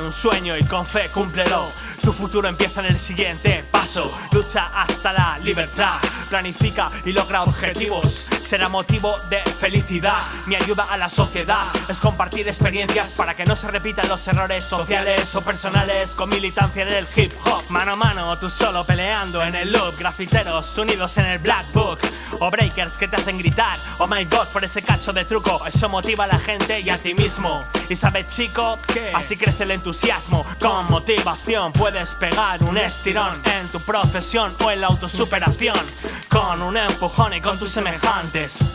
Un sueño y con fe cúmplelo. Tu futuro empieza en el siguiente paso. Lucha hasta la libertad. Planifica y logra objetivos. Será motivo de felicidad. Mi ayuda a la sociedad es compartir experiencias para que no se repitan los errores sociales o personales con militancia en el hip hop. Mano a mano, tú solo peleando en el loop. Grafiteros unidos en el black book. O breakers que te hacen gritar. Oh my god, por ese cacho de truco. Eso motiva a la gente y a ti mismo. Y sabes, chico, así crece el entusiasmo. Con motivación puedes pegar un estirón en tu profesión o en la autosuperación. Con un empujón y con tus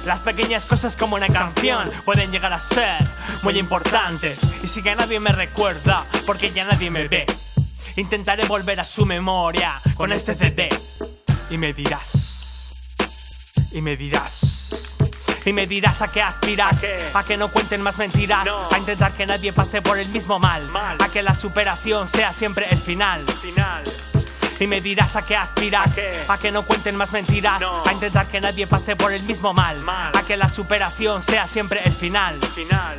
Las pequeñas cosas como una canción pueden llegar a ser muy importantes. Y si que nadie me recuerda, porque ya nadie me ve. Intentaré volver a su memoria con este CD. Y me dirás. Y me dirás. Y me dirás a qué aspiras, ¿A a que no cuenten más mentiras, No. a intentar que nadie pase por el mismo mal, Mal. a que la superación sea siempre el final. Final. Y me dirás a qué aspiras, ¿A que no cuenten más mentiras, No. a intentar que nadie pase por el mismo mal, Mal. a que la superación sea siempre el final. Final.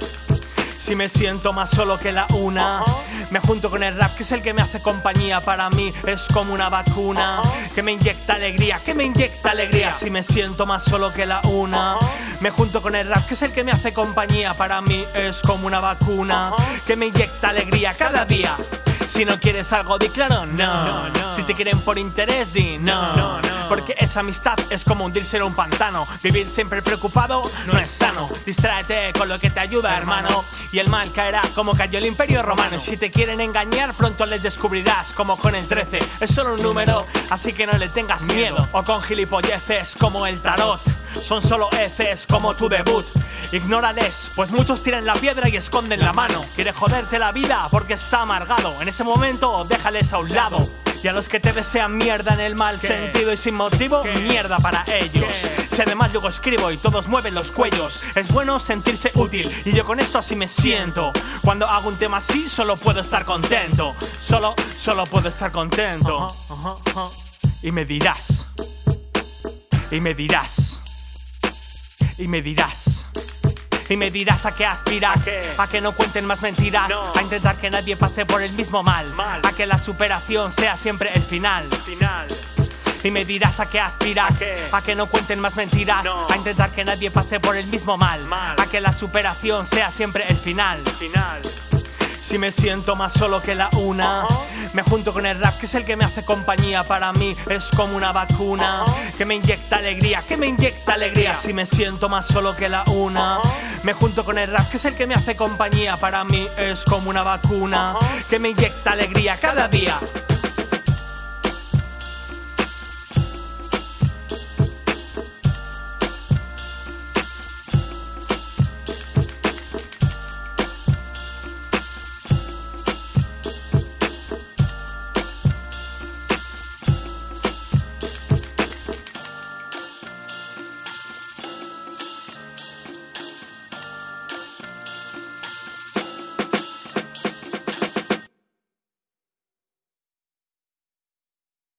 Si me siento más solo que la una, me junto con el rap que es el que me hace compañía. Para mí es como una vacuna que me inyecta alegría, que me inyecta alegría. Si me siento más solo que la una, me junto con el rap que es el que me hace compañía. Para mí es como una vacuna que me inyecta alegría cada día. Si no quieres algo, di claro, no. No, no. Si te quieren por interés, di no. No, no. Porque esa amistad es como hundirse en un pantano. Vivir siempre preocupado no es sano. Distráete con lo que te ayuda, hermano. Y el mal caerá como cayó el imperio romano. Y si te quieren engañar, pronto les descubrirás como con el 13. Es solo un número, así que no le tengas miedo. O con gilipolleces como el tarot. Son solo heces como tu debut. Ignórales, pues muchos tiran la piedra y esconden la mano. Quiere joderte la vida porque está amargado. En ese momento, déjales a un lado. Y a los que te desean mierda en el mal ¿Qué? sentido y sin motivo, ¿Qué? mierda para ellos. ¿Qué? Si además luego escribo y todos mueven los cuellos, es bueno sentirse útil. Y yo con esto así me siento. Cuando hago un tema así, solo puedo estar contento. Solo, solo puedo estar contento. Y me dirás. Y me dirás. Y me dirás. Y me dirás a qué aspiras, ¿A qué? a que no cuenten más mentiras, No. a intentar que nadie pase por el mismo mal, Mal. a que la superación sea siempre el final. Final. Y me dirás a qué aspiras, ¿A qué? a que no cuenten más mentiras, No. a intentar que nadie pase por el mismo mal, Mal. a que la superación sea siempre el final. Final. Si me siento más solo que la una, Ajá. me junto con el rap que es el que me hace compañía. Para mí es como una vacuna Ajá. que me inyecta alegría, que me inyecta alegría. Si me siento más solo que la una, me junto con el rap que es el que me hace compañía. Para mí es como una vacuna que me inyecta alegría cada día.